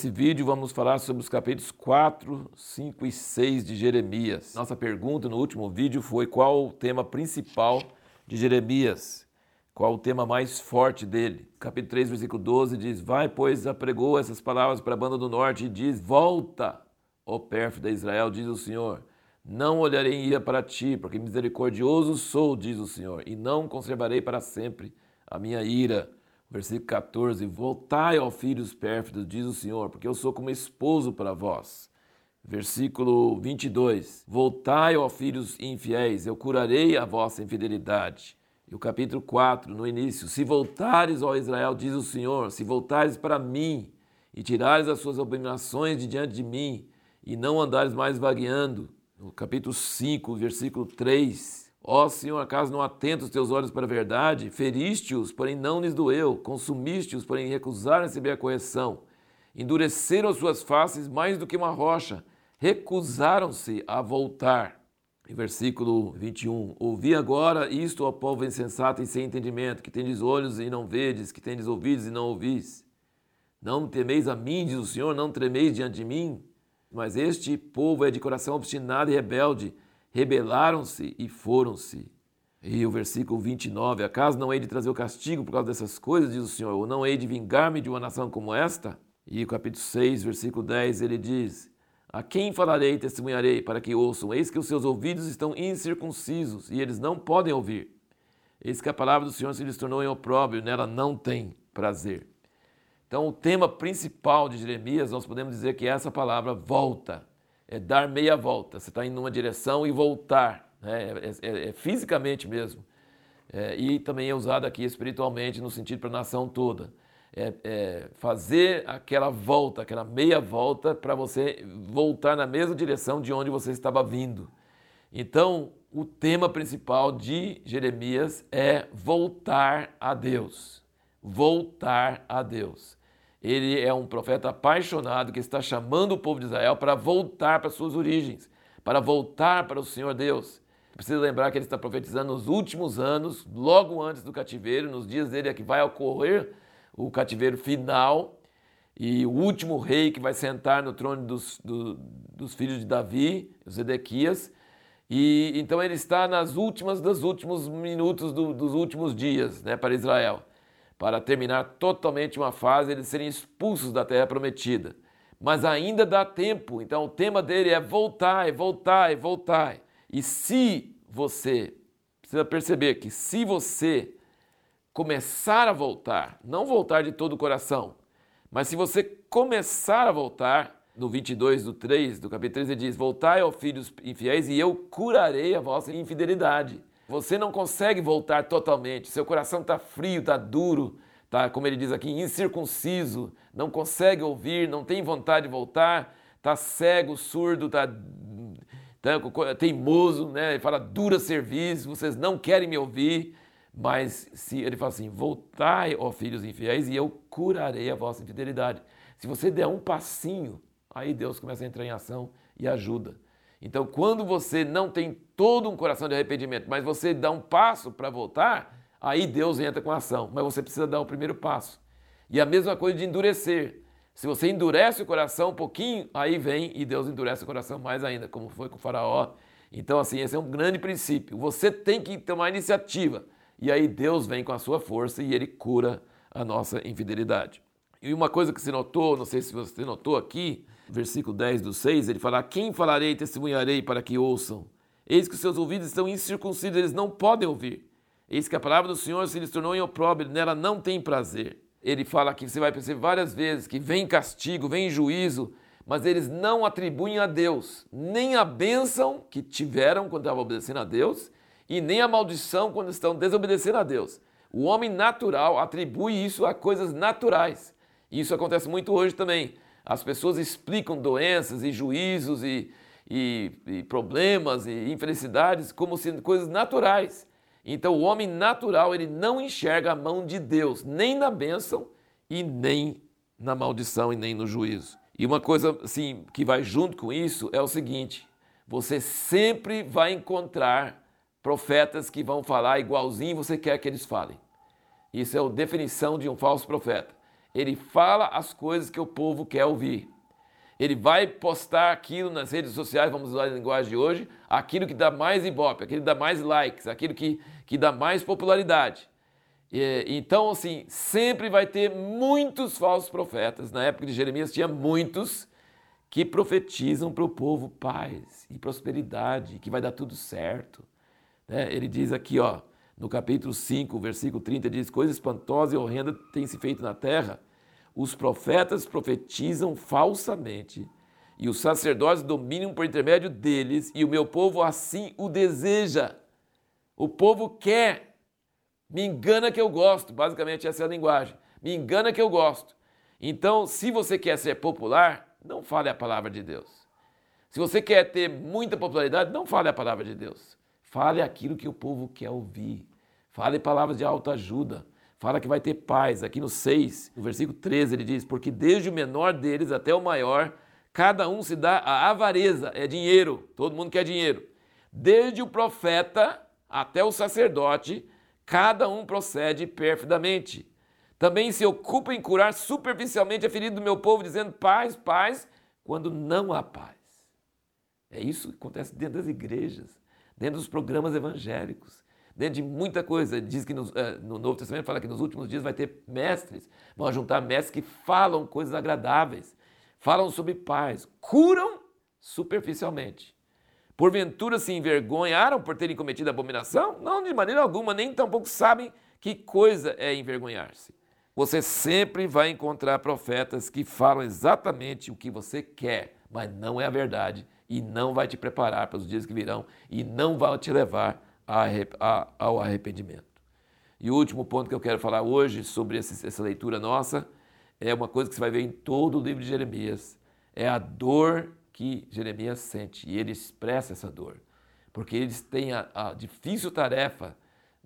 Nesse vídeo vamos falar sobre os capítulos 4, 5 e 6 de Jeremias. Nossa pergunta no último vídeo foi qual o tema principal de Jeremias, qual o tema mais forte dele. Capítulo 3, versículo 12 diz: Vai, pois, apregou essas palavras para a banda do norte e diz: Volta, ó pérfido Israel, diz o Senhor. Não olharei ira para ti, porque misericordioso sou, diz o Senhor, e não conservarei para sempre a minha ira. Versículo 14: Voltai, ó filhos pérfidos, diz o Senhor, porque eu sou como esposo para vós. Versículo 22: Voltai, ó filhos infiéis, eu curarei a vossa infidelidade. E o capítulo 4, no início: Se voltares, ó Israel, diz o Senhor, se voltares para mim e tirares as suas abominações de diante de mim, e não andares mais vagueando. No capítulo 5, versículo 3: Ó Senhor, acaso não atenta os teus olhos para a verdade? Feriste-os, porém não lhes doeu. Consumiste-os, porém recusaram receber a correção. Endureceram as suas faces mais do que uma rocha. Recusaram-se a voltar. Em versículo 21, Ouvi agora isto, ó povo insensato e sem entendimento, que tendes olhos e não vedes, que tendes ouvidos e não ouvis. Não temeis a mim, diz o Senhor, não tremeis diante de mim. Mas este povo é de coração obstinado e rebelde rebelaram-se e foram-se. E o versículo 29, acaso não hei de trazer o castigo por causa dessas coisas, diz o Senhor, ou não hei de vingar-me de uma nação como esta? E o capítulo 6, versículo 10, ele diz, a quem falarei e testemunharei para que ouçam? Eis que os seus ouvidos estão incircuncisos e eles não podem ouvir. Eis que a palavra do Senhor se lhes tornou em opróbrio, nela não tem prazer. Então, o tema principal de Jeremias, nós podemos dizer que é essa palavra volta é dar meia volta. Você está indo numa direção e voltar, né? é, é, é fisicamente mesmo. É, e também é usado aqui espiritualmente no sentido para a nação toda. É, é, fazer aquela volta, aquela meia volta para você voltar na mesma direção de onde você estava vindo. Então, o tema principal de Jeremias é voltar a Deus. Voltar a Deus. Ele é um profeta apaixonado que está chamando o povo de Israel para voltar para suas origens, para voltar para o Senhor Deus. Precisa lembrar que ele está profetizando nos últimos anos, logo antes do cativeiro, nos dias dele é que vai ocorrer o cativeiro final e o último rei que vai sentar no trono dos, do, dos filhos de Davi, os Edequias. E então ele está nas últimas dos últimos minutos do, dos últimos dias, né, para Israel para terminar totalmente uma fase, eles serem expulsos da terra prometida. Mas ainda dá tempo, então o tema dele é voltar, voltar, voltar. E se você precisa perceber que se você começar a voltar, não voltar de todo o coração, mas se você começar a voltar, no 22 do 3, do capítulo 3, ele diz: Voltai, ó filhos infiéis, e eu curarei a vossa infidelidade. Você não consegue voltar totalmente, seu coração está frio, está duro, está, como ele diz aqui, incircunciso, não consegue ouvir, não tem vontade de voltar, está cego, surdo, está tá, teimoso, né? ele fala dura serviço, vocês não querem me ouvir, mas se ele fala assim, voltai, ó filhos infiéis, e eu curarei a vossa infidelidade. Se você der um passinho, aí Deus começa a entrar em ação e ajuda. Então, quando você não tem todo um coração de arrependimento, mas você dá um passo para voltar, aí Deus entra com a ação. Mas você precisa dar o primeiro passo. E a mesma coisa de endurecer. Se você endurece o coração um pouquinho, aí vem e Deus endurece o coração mais ainda, como foi com o Faraó. Então, assim, esse é um grande princípio. Você tem que tomar iniciativa. E aí Deus vem com a sua força e ele cura a nossa infidelidade. E uma coisa que se notou, não sei se você notou aqui, versículo 10 do 6, ele fala: Quem falarei e testemunharei para que ouçam? Eis que os seus ouvidos estão incircuncisos, eles não podem ouvir. Eis que a palavra do Senhor se lhes tornou em opróbrio, nela não tem prazer. Ele fala aqui, você vai perceber várias vezes, que vem castigo, vem juízo, mas eles não atribuem a Deus nem a bênção que tiveram quando estavam obedecendo a Deus, e nem a maldição quando estão desobedecendo a Deus. O homem natural atribui isso a coisas naturais. Isso acontece muito hoje também. As pessoas explicam doenças e juízos e, e, e problemas e infelicidades como sendo coisas naturais. Então o homem natural ele não enxerga a mão de Deus nem na bênção e nem na maldição e nem no juízo. E uma coisa assim que vai junto com isso é o seguinte: você sempre vai encontrar profetas que vão falar igualzinho você quer que eles falem. Isso é a definição de um falso profeta. Ele fala as coisas que o povo quer ouvir. Ele vai postar aquilo nas redes sociais, vamos usar a linguagem de hoje, aquilo que dá mais ibope, aquilo que dá mais likes, aquilo que, que dá mais popularidade. E, então, assim, sempre vai ter muitos falsos profetas. Na época de Jeremias tinha muitos que profetizam para o povo paz e prosperidade, que vai dar tudo certo. Né? Ele diz aqui, ó, no capítulo 5, versículo 30, diz: Coisa espantosa e horrenda tem se feito na terra. Os profetas profetizam falsamente, e os sacerdotes dominam por intermédio deles, e o meu povo assim o deseja. O povo quer. Me engana que eu gosto. Basicamente, essa é a linguagem. Me engana que eu gosto. Então, se você quer ser popular, não fale a palavra de Deus. Se você quer ter muita popularidade, não fale a palavra de Deus. Fale aquilo que o povo quer ouvir. Fale palavras de autoajuda. Fala que vai ter paz. Aqui no 6, no versículo 13, ele diz: Porque desde o menor deles até o maior, cada um se dá a avareza, é dinheiro, todo mundo quer dinheiro. Desde o profeta até o sacerdote, cada um procede perfidamente. Também se ocupa em curar superficialmente a ferida do meu povo, dizendo paz, paz, quando não há paz. É isso que acontece dentro das igrejas, dentro dos programas evangélicos, dentro de muita coisa. Diz que no, eh, no Novo Testamento fala que nos últimos dias vai ter mestres, vão juntar mestres que falam coisas agradáveis, falam sobre paz, curam superficialmente. Porventura se envergonharam por terem cometido abominação? Não, de maneira alguma, nem tampouco sabem que coisa é envergonhar-se. Você sempre vai encontrar profetas que falam exatamente o que você quer, mas não é a verdade e não vai te preparar para os dias que virão e não vai te levar ao arrependimento. E o último ponto que eu quero falar hoje sobre essa leitura nossa é uma coisa que você vai ver em todo o livro de Jeremias. É a dor que Jeremias sente e ele expressa essa dor. Porque eles têm a, a difícil tarefa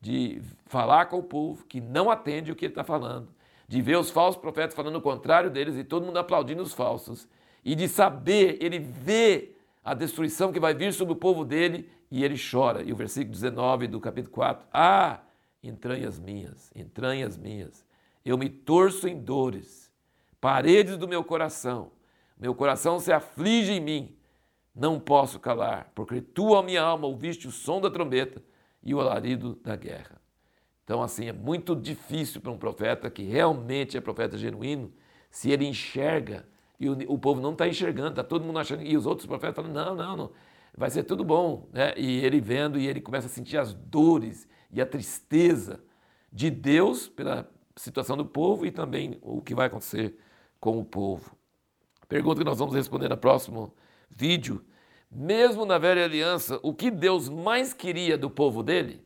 de falar com o povo que não atende o que ele está falando de ver os falsos profetas falando o contrário deles e todo mundo aplaudindo os falsos, e de saber, ele vê a destruição que vai vir sobre o povo dele e ele chora. E o versículo 19 do capítulo 4: Ah, entranhas minhas, entranhas minhas, eu me torço em dores, paredes do meu coração, meu coração se aflige em mim, não posso calar, porque tu, a minha alma, ouviste o som da trombeta e o alarido da guerra. Então, assim, é muito difícil para um profeta que realmente é profeta genuíno, se ele enxerga e o, o povo não está enxergando, está todo mundo achando, e os outros profetas falam: não, não, não, vai ser tudo bom. Né? E ele vendo e ele começa a sentir as dores e a tristeza de Deus pela situação do povo e também o que vai acontecer com o povo. Pergunta que nós vamos responder no próximo vídeo. Mesmo na velha aliança, o que Deus mais queria do povo dele